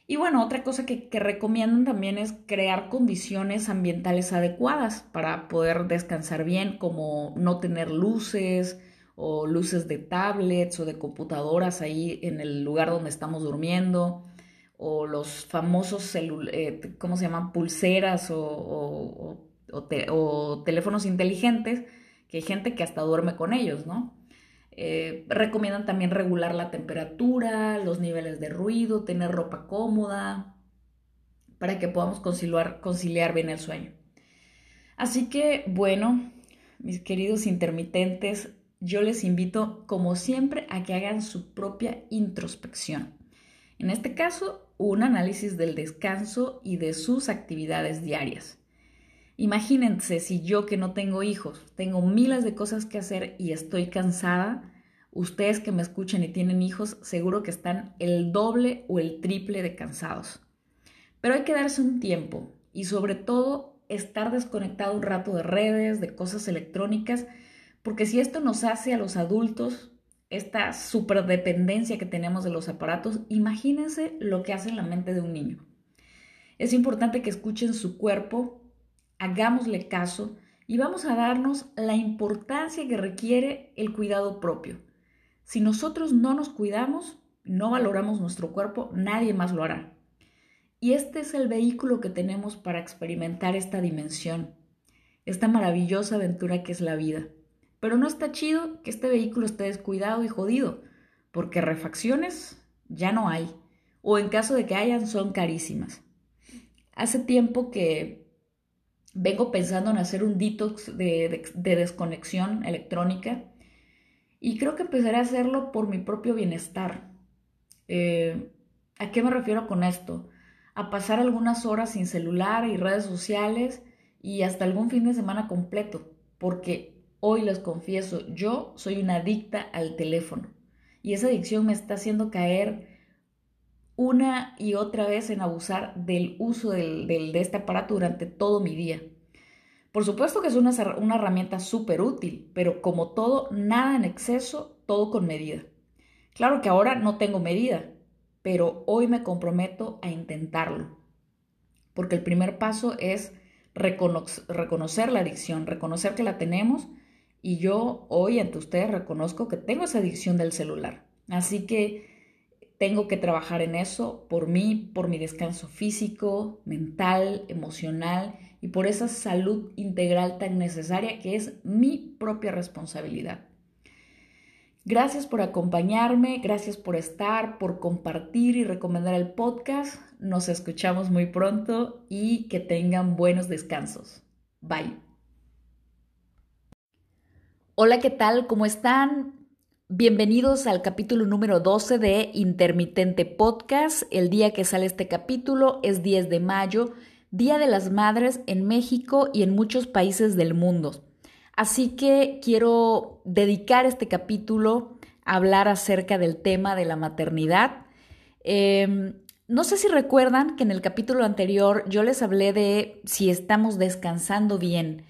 Y bueno, otra cosa que, que, recomiendan también es crear condiciones ambientales adecuadas para poder descansar bien, como no tener luces o luces de tablets o de computadoras ahí en el lugar donde estamos durmiendo, o los famosos, eh, ¿cómo se llaman? Pulseras o o, teléfonos inteligentes, que hay gente que hasta duerme con ellos, ¿no? Eh, recomiendan también regular la temperatura, los niveles de ruido, tener ropa cómoda, para que podamos conciliar, conciliar bien el sueño. Así que, bueno, mis queridos intermitentes, yo les invito, como siempre, a que hagan su propia introspección. En este caso, un análisis del descanso y de sus actividades diarias. Imagínense si yo que no tengo hijos, tengo miles de cosas que hacer y estoy cansada, ustedes que me escuchan y tienen hijos, seguro que están el doble o el triple de cansados. Pero hay que darse un tiempo y sobre todo estar desconectado un rato de redes, de cosas electrónicas, porque si esto nos hace a los adultos esta superdependencia que tenemos de los aparatos, imagínense lo que hace en la mente de un niño. Es importante que escuchen su cuerpo hagámosle caso y vamos a darnos la importancia que requiere el cuidado propio. Si nosotros no nos cuidamos, no valoramos nuestro cuerpo, nadie más lo hará. Y este es el vehículo que tenemos para experimentar esta dimensión, esta maravillosa aventura que es la vida. Pero no está chido que este vehículo esté descuidado y jodido, porque refacciones ya no hay, o en caso de que hayan son carísimas. Hace tiempo que vengo pensando en hacer un detox de, desconexión electrónica y creo que empezaré a hacerlo por mi propio bienestar. Eh, ¿A qué me refiero con esto? A pasar algunas horas sin celular y redes sociales y hasta algún fin de semana completo, porque hoy les confieso, yo soy una adicta al teléfono y esa adicción me está haciendo caer una y otra vez en abusar del uso de este aparato durante todo mi día. Por supuesto que es una, una herramienta súper útil, pero como todo, nada en exceso, todo con medida. Claro que ahora no tengo medida, pero hoy me comprometo a intentarlo. Porque el primer paso es reconocer la adicción, reconocer que la tenemos y yo hoy ante ustedes reconozco que tengo esa adicción del celular. Así que tengo que trabajar en eso por mí, por mi descanso físico, mental, emocional y por esa salud integral tan necesaria que es mi propia responsabilidad. Gracias por acompañarme, gracias por estar, por compartir y recomendar el podcast. Nos escuchamos muy pronto y que tengan buenos descansos. Bye. Hola, ¿qué tal? ¿Cómo están? Bienvenidos al capítulo número 12 de Intermitente Podcast. El día que sale este capítulo es 10 de mayo, Día de las Madres en México y en muchos países del mundo. Así que quiero dedicar este capítulo a hablar acerca del tema de la maternidad. Em, no sé si recuerdan que en el capítulo anterior yo les hablé de si estamos descansando bien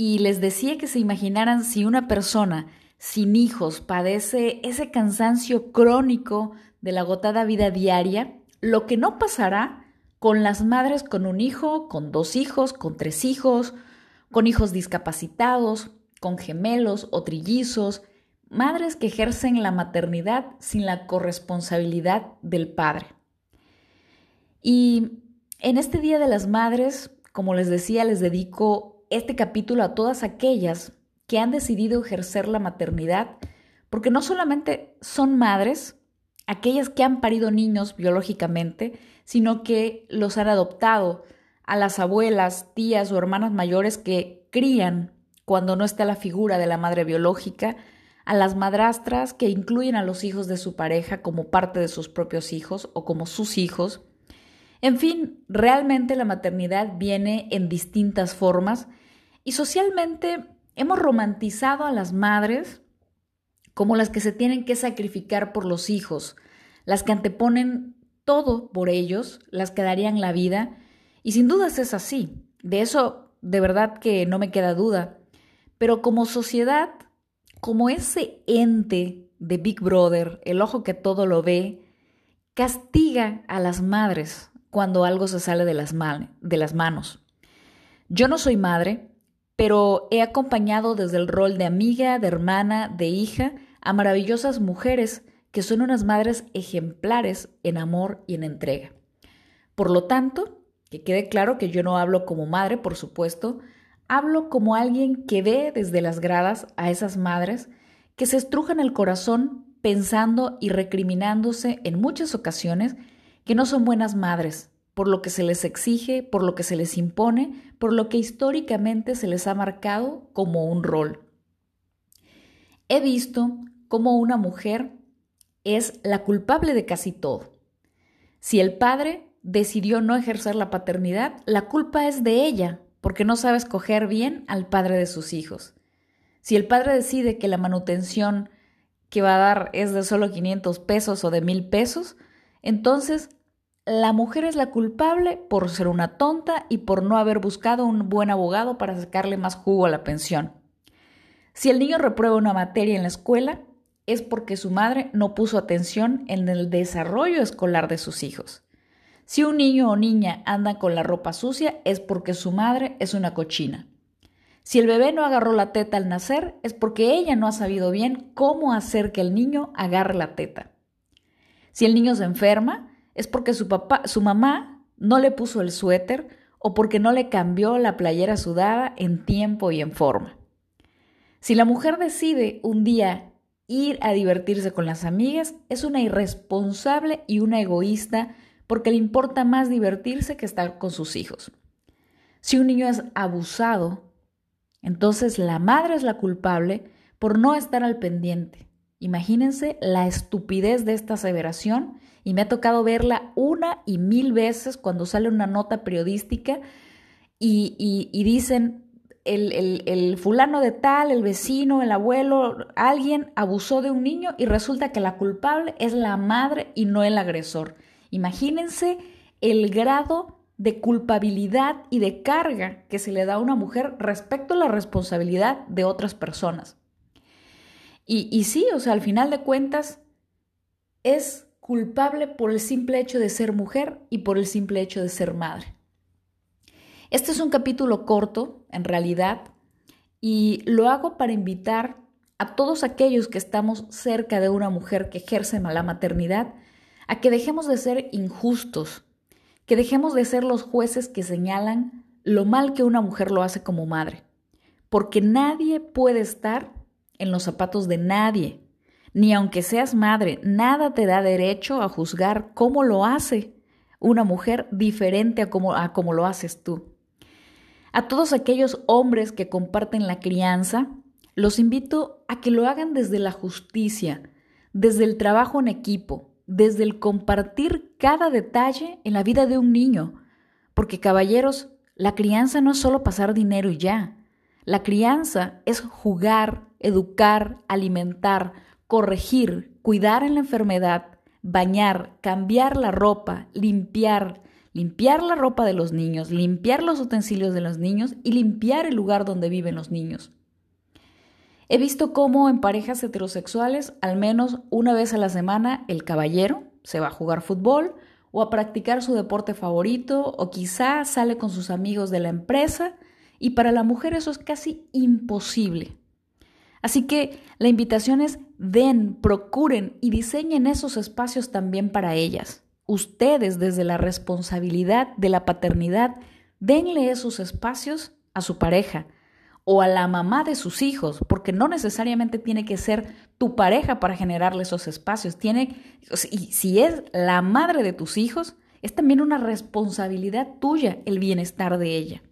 y les decía que se imaginaran si una persona sin hijos padece ese cansancio crónico de la agotada vida diaria, lo que no pasará con las madres con un hijo, con dos hijos, con tres hijos, con hijos discapacitados, con gemelos o trillizos, madres que ejercen la maternidad sin la corresponsabilidad del padre. Y en este Día de las Madres, como les decía, les dedico este capítulo a todas aquellas que han decidido ejercer la maternidad, porque no solamente son madres, aquellas que han parido niños biológicamente, sino que los han adoptado, a las abuelas, tías o hermanas mayores que crían cuando no está la figura de la madre biológica, a las madrastras que incluyen a los hijos de su pareja como parte de sus propios hijos o como sus hijos. En fin, realmente la maternidad viene en distintas formas y socialmente hemos romantizado a las madres como las que se tienen que sacrificar por los hijos, las que anteponen todo por ellos, las que darían la vida, y sin dudas es así. De eso de verdad que no me queda duda. Pero como sociedad, como ese ente de Big Brother, el ojo que todo lo ve, castiga a las madres cuando algo se sale de las, de las manos. Yo no soy madre, pero he acompañado desde el rol de amiga, de hermana, de hija, a maravillosas mujeres que son unas madres ejemplares en amor y en entrega. Por lo tanto, que quede claro que yo no hablo como madre, por supuesto, hablo como alguien que ve desde las gradas a esas madres que se estrujan el corazón pensando y recriminándose en muchas ocasiones que no son buenas madres, por lo que se les exige, por lo que se les impone, por lo que históricamente se les ha marcado como un rol. He visto cómo una mujer es la culpable de casi todo. Si el padre decidió no ejercer la paternidad, la culpa es de ella, porque no sabe escoger bien al padre de sus hijos. Si el padre decide que la manutención que va a dar es de solo 500 pesos o de 1000 pesos, entonces la mujer es la culpable por ser una tonta y por no haber buscado un buen abogado para sacarle más jugo a la pensión. Si el niño reprueba una materia en la escuela, es porque su madre no puso atención en el desarrollo escolar de sus hijos. Si un niño o niña anda con la ropa sucia es porque su madre es una cochina. Si el bebé no agarró la teta al nacer es porque ella no ha sabido bien cómo hacer que el niño agarre la teta. Si el niño se enferma es porque su papá, su mamá no le puso el suéter o porque no le cambió la playera sudada en tiempo y en forma. Si la mujer decide un día ir a divertirse con las amigas es una irresponsable y una egoísta porque le importa más divertirse que estar con sus hijos. Si un niño es abusado, entonces la madre es la culpable por no estar al pendiente. Imagínense la estupidez de esta aseveración y me ha tocado verla una y mil veces cuando sale una nota periodística y, dicen el, fulano de tal, el vecino, el abuelo, alguien abusó de un niño y resulta que la culpable es la madre y no el agresor. Imagínense el grado de culpabilidad y de carga que se le da a una mujer respecto a la responsabilidad de otras personas. Y, sí, o sea, al final de cuentas, es culpable por el simple hecho de ser mujer y por el simple hecho de ser madre. Este es un capítulo corto, en realidad, y lo hago para invitar a todos aquellos que estamos cerca de una mujer que ejerce la maternidad a que dejemos de ser injustos, que dejemos de ser los jueces que señalan lo mal que una mujer lo hace como madre, porque nadie puede estar en los zapatos de nadie, ni aunque seas madre, nada te da derecho a juzgar cómo lo hace una mujer diferente a cómo, a cómo lo haces tú. A todos aquellos hombres que comparten la crianza, los invito a que lo hagan desde la justicia, desde el trabajo en equipo, desde el compartir cada detalle en la vida de un niño. Porque caballeros, la crianza no es solo pasar dinero y ya. La crianza es jugar, educar, alimentar, corregir, cuidar en la enfermedad, bañar, cambiar la ropa, limpiar, limpiar la ropa de los niños, limpiar los utensilios de los niños y limpiar el lugar donde viven los niños. He visto cómo en parejas heterosexuales, al menos una vez a la semana, el caballero se va a jugar fútbol o a practicar su deporte favorito o quizá sale con sus amigos de la empresa y para la mujer eso es casi imposible. Así que la invitación es den, procuren y diseñen esos espacios también para ellas. Ustedes desde la responsabilidad de la paternidad, denle esos espacios a su pareja o a la mamá de sus hijos, porque no necesariamente tiene que ser tu pareja para generarle esos espacios. Tiene, y si es la madre de tus hijos, es también una responsabilidad tuya el bienestar de ella.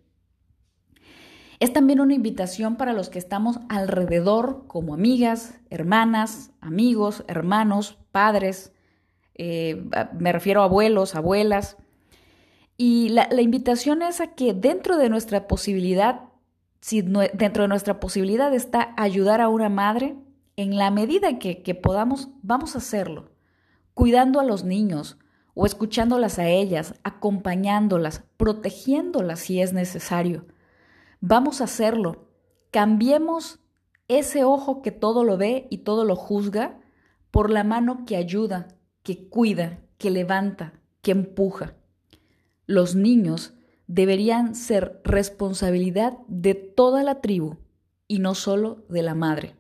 Es también una invitación para los que estamos alrededor como amigas, hermanas, amigos, hermanos, padres, eh, me refiero a abuelos, abuelas. Y la, invitación es a que dentro de nuestra posibilidad, si dentro de nuestra posibilidad está ayudar a una madre, en la medida que, que podamos, vamos a hacerlo, cuidando a los niños o escuchándolas a ellas, acompañándolas, protegiéndolas si es necesario Vamos a hacerlo. Cambiemos ese ojo que todo lo ve y todo lo juzga por la mano que ayuda, que cuida, que levanta, que empuja. Los niños deberían ser responsabilidad de toda la tribu y no solo de la madre.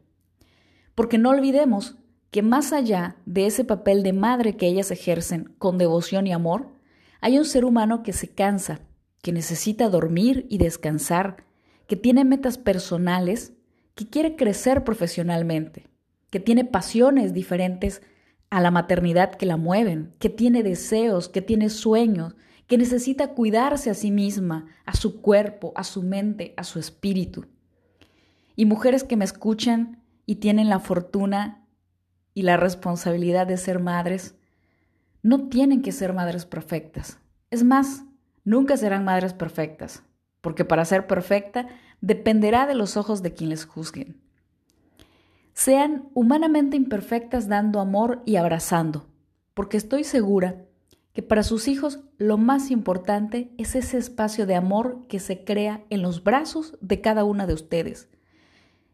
Porque no olvidemos que más allá de ese papel de madre que ellas ejercen con devoción y amor, hay un ser humano que se cansa, que necesita dormir y descansar, que tiene metas personales, que quiere crecer profesionalmente, que tiene pasiones diferentes a la maternidad que la mueven, que tiene deseos, que tiene sueños, que necesita cuidarse a sí misma, a su cuerpo, a su mente, a su espíritu. Y mujeres que me escuchan y tienen la fortuna y la responsabilidad de ser madres, no tienen que ser madres perfectas. Es más, nunca serán madres perfectas porque para ser perfecta dependerá de los ojos de quien les juzguen. Sean humanamente imperfectas dando amor y abrazando, porque estoy segura que para sus hijos lo más importante es ese espacio de amor que se crea en los brazos de cada una de ustedes,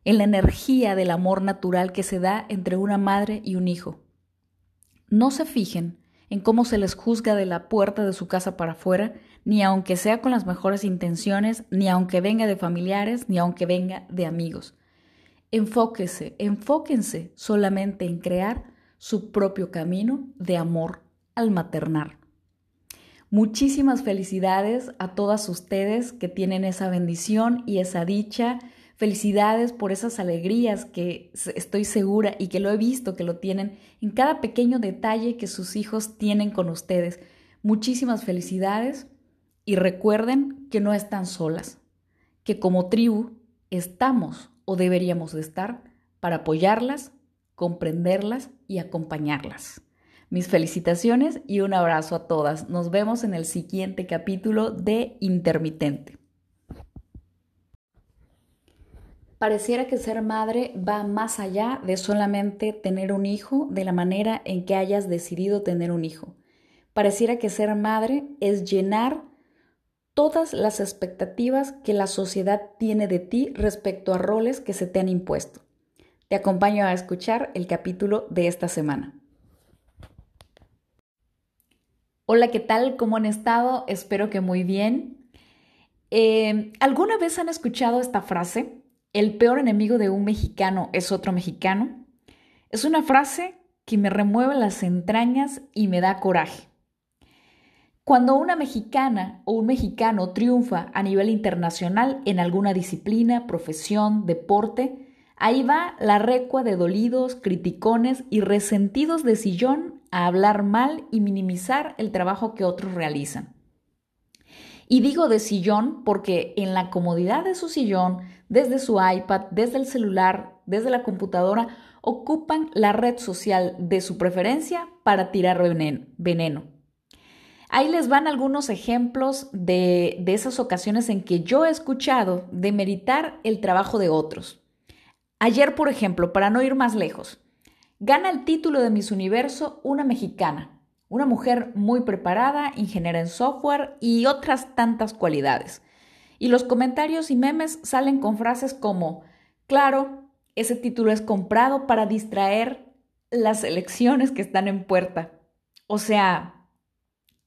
en la energía del amor natural que se da entre una madre y un hijo. No se fijen en cómo se les juzga de la puerta de su casa para afuera, ni aunque sea con las mejores intenciones, ni aunque venga de familiares, ni aunque venga de amigos. Enfóquese, enfóquense solamente en crear su propio camino de amor al maternar. Muchísimas felicidades a todas ustedes que tienen esa bendición y esa dicha Felicidades por esas alegrías que estoy segura y que lo he visto que lo tienen en cada pequeño detalle que sus hijos tienen con ustedes. Muchísimas felicidades y recuerden que no están solas, que como tribu estamos o deberíamos de estar para apoyarlas, comprenderlas y acompañarlas. Mis felicitaciones y un abrazo a todas. Nos vemos en el siguiente capítulo de Intermitente. Pareciera que ser madre va más allá de solamente tener un hijo de la manera en que hayas decidido tener un hijo. Pareciera que ser madre es llenar todas las expectativas que la sociedad tiene de ti respecto a roles que se te han impuesto. Te acompaño a escuchar el capítulo de esta semana. Hola, ¿qué tal? ¿Cómo han estado? Espero que muy bien. Eh, ¿Alguna vez han escuchado esta frase? el peor enemigo de un mexicano es otro mexicano, es una frase que me remueve las entrañas y me da coraje. Cuando una mexicana o un mexicano triunfa a nivel internacional en alguna disciplina, profesión, deporte, ahí va la recua de dolidos, criticones y resentidos de sillón a hablar mal y minimizar el trabajo que otros realizan. Y digo de sillón porque en la comodidad de su sillón, desde su iPad, desde el celular, desde la computadora, ocupan la red social de su preferencia para tirar veneno. Ahí les van algunos ejemplos de, de esas ocasiones en que yo he escuchado demeritar el trabajo de otros. Ayer, por ejemplo, para no ir más lejos, gana el título de Miss Universo una mexicana, una mujer muy preparada, ingeniera en software y otras tantas cualidades. Y los comentarios y memes salen con frases como, claro, ese título es comprado para distraer las elecciones que están en puerta. O sea,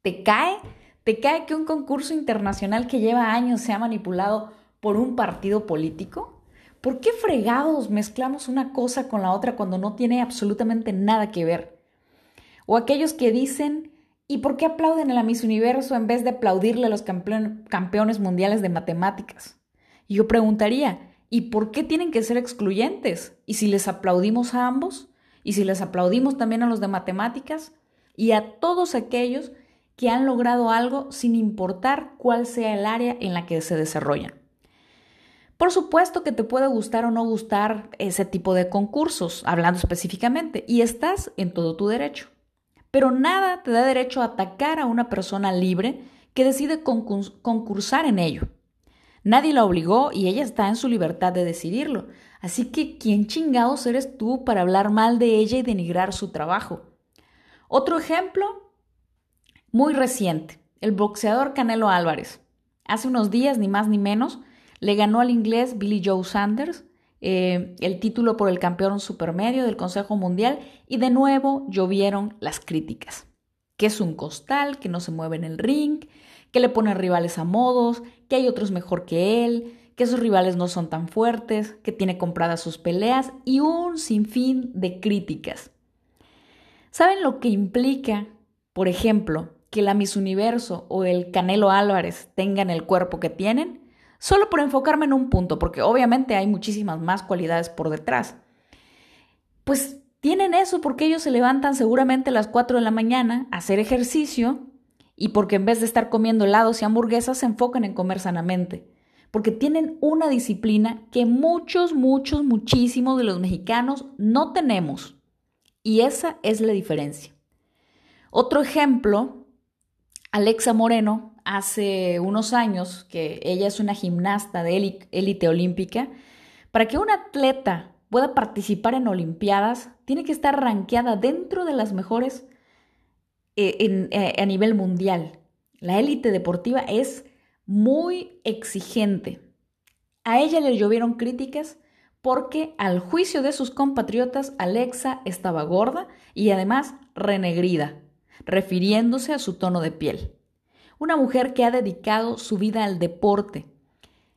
¿Te cae? ¿Te cae que un concurso internacional que lleva años sea manipulado por un partido político? ¿Por qué fregados mezclamos una cosa con la otra cuando no tiene absolutamente nada que ver? O aquellos que dicen, ¿y por qué aplauden a la Miss Universo en vez de aplaudirle a los campeones mundiales de matemáticas? Y yo preguntaría, ¿y por qué tienen que ser excluyentes? ¿Y si les aplaudimos a ambos? ¿Y si les aplaudimos también a los de matemáticas? Y a todos aquellos que han logrado algo sin importar cuál sea el área en la que se desarrollan. Por supuesto que te puede gustar o no gustar ese tipo de concursos, hablando específicamente, y estás en todo tu derecho. Pero nada te da derecho a atacar a una persona libre que decide concursar en ello. Nadie la obligó y ella está en su libertad de decidirlo. Así que, ¿quién chingados eres tú para hablar mal de ella y denigrar su trabajo? Otro ejemplo muy reciente, el boxeador Canelo Álvarez. Hace unos días, ni más ni menos, le ganó al inglés Billy Joe Sanders eh, el título por el campeón supermedio del Consejo Mundial y de nuevo llovieron las críticas. Que es un costal, que no se mueve en el ring, que le pone rivales a modos, que hay otros mejor que él, que sus rivales no son tan fuertes, que tiene compradas sus peleas y un sinfín de críticas. ¿Saben lo que implica, por ejemplo, que la Miss Universo o el Canelo Álvarez tengan el cuerpo que tienen, solo por enfocarme en un punto, porque obviamente hay muchísimas más cualidades por detrás. Pues tienen eso porque ellos se levantan seguramente a las 4 de la mañana a hacer ejercicio y porque en vez de estar comiendo helados y hamburguesas se enfocan en comer sanamente. Porque tienen una disciplina que muchos, muchos, muchísimos de los mexicanos no tenemos. Y esa es la diferencia. Otro ejemplo Alexa Moreno, hace unos años, que ella es una gimnasta de élite olímpica, para que un atleta pueda participar en Olimpiadas, tiene que estar rankeada dentro de las mejores eh, eh, a nivel mundial. La élite deportiva es muy exigente. A ella le llovieron críticas porque al juicio de sus compatriotas Alexa estaba gorda y además renegrida refiriéndose a su tono de piel. Una mujer que ha dedicado su vida al deporte,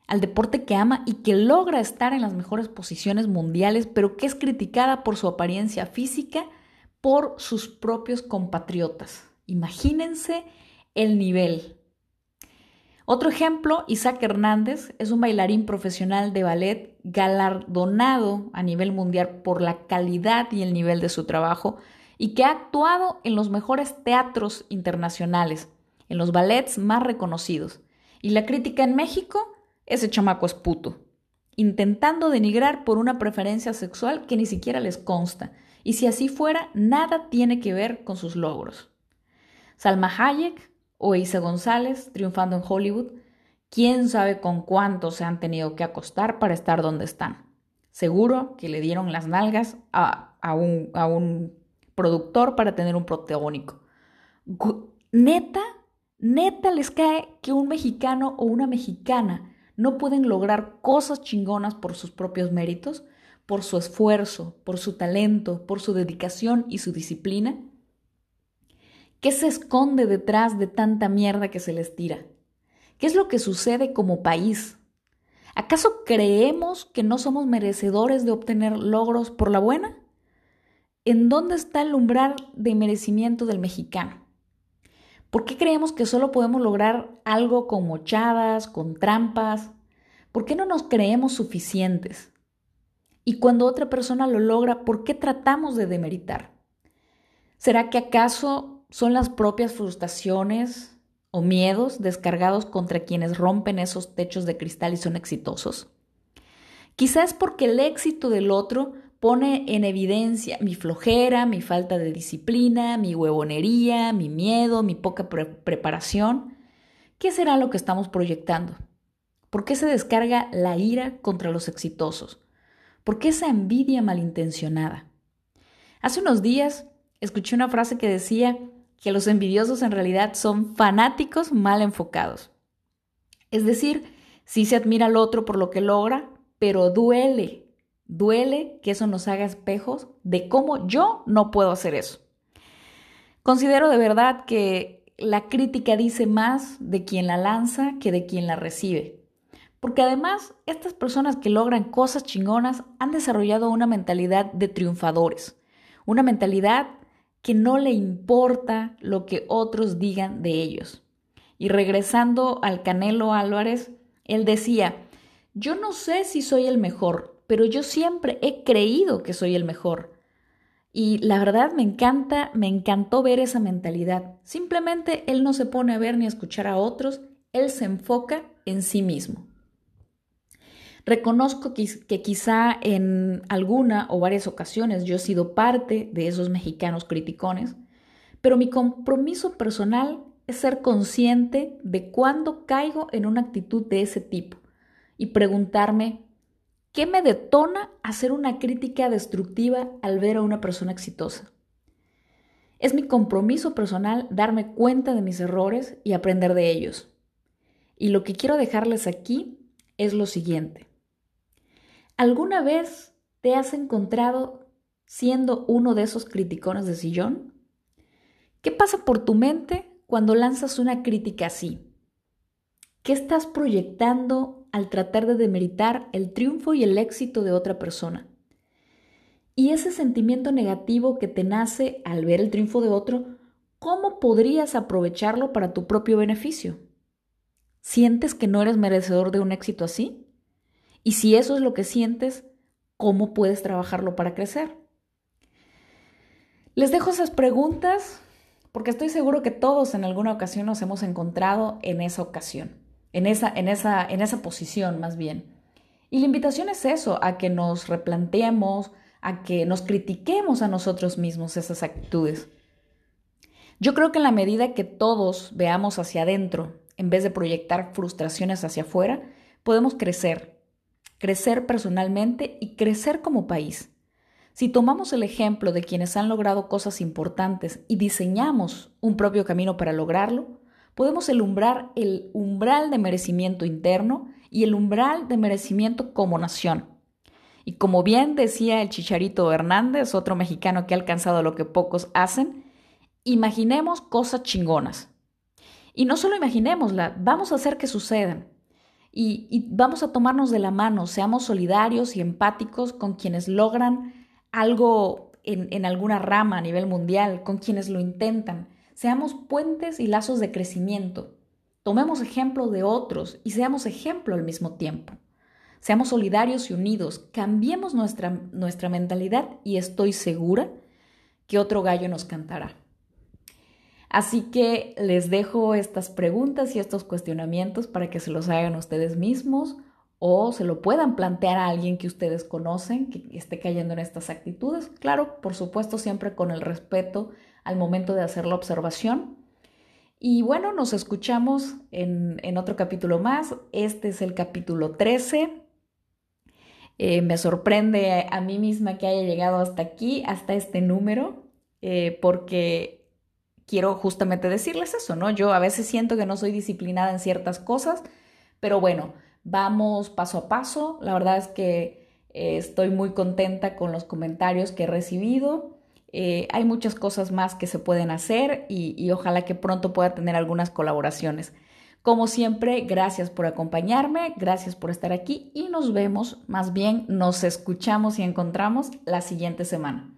al deporte que ama y que logra estar en las mejores posiciones mundiales, pero que es criticada por su apariencia física por sus propios compatriotas. Imagínense el nivel. Otro ejemplo, Isaac Hernández es un bailarín profesional de ballet galardonado a nivel mundial por la calidad y el nivel de su trabajo, y que ha actuado en los mejores teatros internacionales, en los ballets más reconocidos. Y la crítica en México, ese chamaco es puto, intentando denigrar por una preferencia sexual que ni siquiera les consta, y si así fuera, nada tiene que ver con sus logros. Salma Hayek o Isa González triunfando en Hollywood, quién sabe con cuántos se han tenido que acostar para estar donde están. Seguro que le dieron las nalgas a, a un productor para tener un protagónico. Neta, neta les cae que un mexicano o una mexicana no pueden lograr cosas chingonas por sus propios méritos, por su esfuerzo, por su talento, por su dedicación y su disciplina. ¿Qué se esconde detrás de tanta mierda que se les tira? ¿Qué es lo que sucede como país? ¿Acaso creemos que no somos merecedores de obtener logros por la buena? ¿En dónde está el umbral de merecimiento del mexicano? ¿Por qué creemos que solo podemos lograr algo con mochadas, con trampas? ¿Por qué no nos creemos suficientes? Y cuando otra persona lo logra, ¿por qué tratamos de demeritar? ¿Será que acaso son las propias frustraciones o miedos descargados contra quienes rompen esos techos de cristal y son exitosos? Quizás porque el éxito del otro pone en evidencia mi flojera, mi falta de disciplina, mi huevonería, mi miedo, mi poca preparación. ¿Qué será lo que estamos proyectando? ¿Por qué se descarga la ira contra los exitosos? ¿Por qué esa envidia malintencionada? Hace unos días escuché una frase que decía que los envidiosos en realidad son fanáticos mal enfocados. Es decir, sí se admira al otro por lo que logra, pero duele Duele que eso nos haga espejos de cómo yo no puedo hacer eso. Considero de verdad que la crítica dice más de quien la lanza que de quien la recibe. Porque además, estas personas que logran cosas chingonas han desarrollado una mentalidad de triunfadores, una mentalidad que no le importa lo que otros digan de ellos. Y regresando al Canelo Álvarez, él decía, yo no sé si soy el mejor, pero yo siempre he creído que soy el mejor. Y la verdad me encanta, me encantó ver esa mentalidad. Simplemente él no se pone a ver ni a escuchar a otros, él se enfoca en sí mismo. Reconozco que, quizá en alguna o varias ocasiones yo he sido parte de esos mexicanos criticones, pero mi compromiso personal es ser consciente de cuándo caigo en una actitud de ese tipo y preguntarme qué me detona hacer una crítica destructiva al ver a una persona exitosa. Es mi compromiso personal darme cuenta de mis errores y aprender de ellos. Y lo que quiero dejarles aquí es lo siguiente. ¿Alguna vez te has encontrado siendo uno de esos criticones de sillón? ¿Qué pasa por tu mente cuando lanzas una crítica así? ¿Qué estás proyectando al tratar de demeritar el triunfo y el éxito de otra persona? Y ese sentimiento negativo que te nace al ver el triunfo de otro, ¿cómo podrías aprovecharlo para tu propio beneficio? ¿Sientes que no eres merecedor de un éxito así? Y si eso es lo que sientes, ¿cómo puedes trabajarlo para crecer? Les dejo esas preguntas porque estoy seguro que todos en alguna ocasión nos hemos encontrado en esa ocasión, en esa, en esa, en esa posición más bien. Y la invitación es eso, a que nos replanteemos, a que nos critiquemos a nosotros mismos esas actitudes. Yo creo que en la medida que todos veamos hacia adentro, en vez de proyectar frustraciones hacia afuera, podemos crecer crecer personalmente y crecer como país. Si tomamos el ejemplo de quienes han logrado cosas importantes y diseñamos un propio camino para lograrlo, podemos elumbrar el umbral de merecimiento interno y el umbral de merecimiento como nación. Y como bien decía el Chicharito Hernández, otro mexicano que ha alcanzado lo que pocos hacen, imaginemos cosas chingonas. Y no solo imaginémosla, vamos a hacer que sucedan y, vamos a tomarnos de la mano, seamos solidarios y empáticos con quienes logran algo en alguna rama a nivel mundial, con quienes lo intentan. Seamos puentes y lazos de crecimiento. Tomemos ejemplo de otros y seamos ejemplo al mismo tiempo. Seamos solidarios y unidos, cambiemos nuestra, nuestra mentalidad y estoy segura que otro gallo nos cantará. Así que les dejo estas preguntas y estos cuestionamientos para que se los hagan ustedes mismos o se lo puedan plantear a alguien que ustedes conocen que esté cayendo en estas actitudes. Claro, por supuesto, siempre con el respeto al momento de hacer la observación. Y bueno, nos escuchamos en, otro capítulo más. Este es el capítulo 13. Eh, me sorprende a mí misma que haya llegado hasta aquí, hasta este número, eh, porque quiero justamente decirles eso, ¿no? Yo a veces siento que no soy disciplinada en ciertas cosas, pero bueno, vamos paso a paso. La verdad es que eh, estoy muy contenta con los comentarios que he recibido. Eh, hay muchas cosas más que se pueden hacer y, y ojalá que pronto pueda tener algunas colaboraciones. Como siempre, gracias por acompañarme, gracias por estar aquí y nos vemos, más bien nos escuchamos y encontramos la siguiente semana.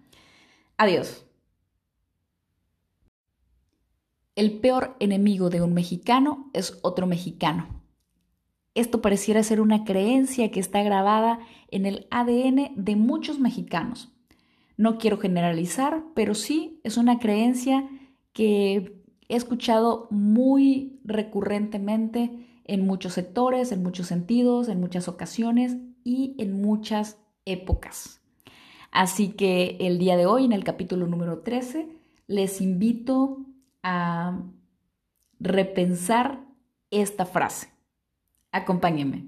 Adiós. El peor enemigo de un mexicano es otro mexicano. Esto pareciera ser una creencia que está grabada en el ADN de muchos mexicanos. No quiero generalizar, pero sí es una creencia que he escuchado muy recurrentemente en muchos sectores, en muchos sentidos, en muchas ocasiones y en muchas épocas. Así que el día de hoy, en el capítulo número 13, les invito a repensar esta frase. Acompáñenme.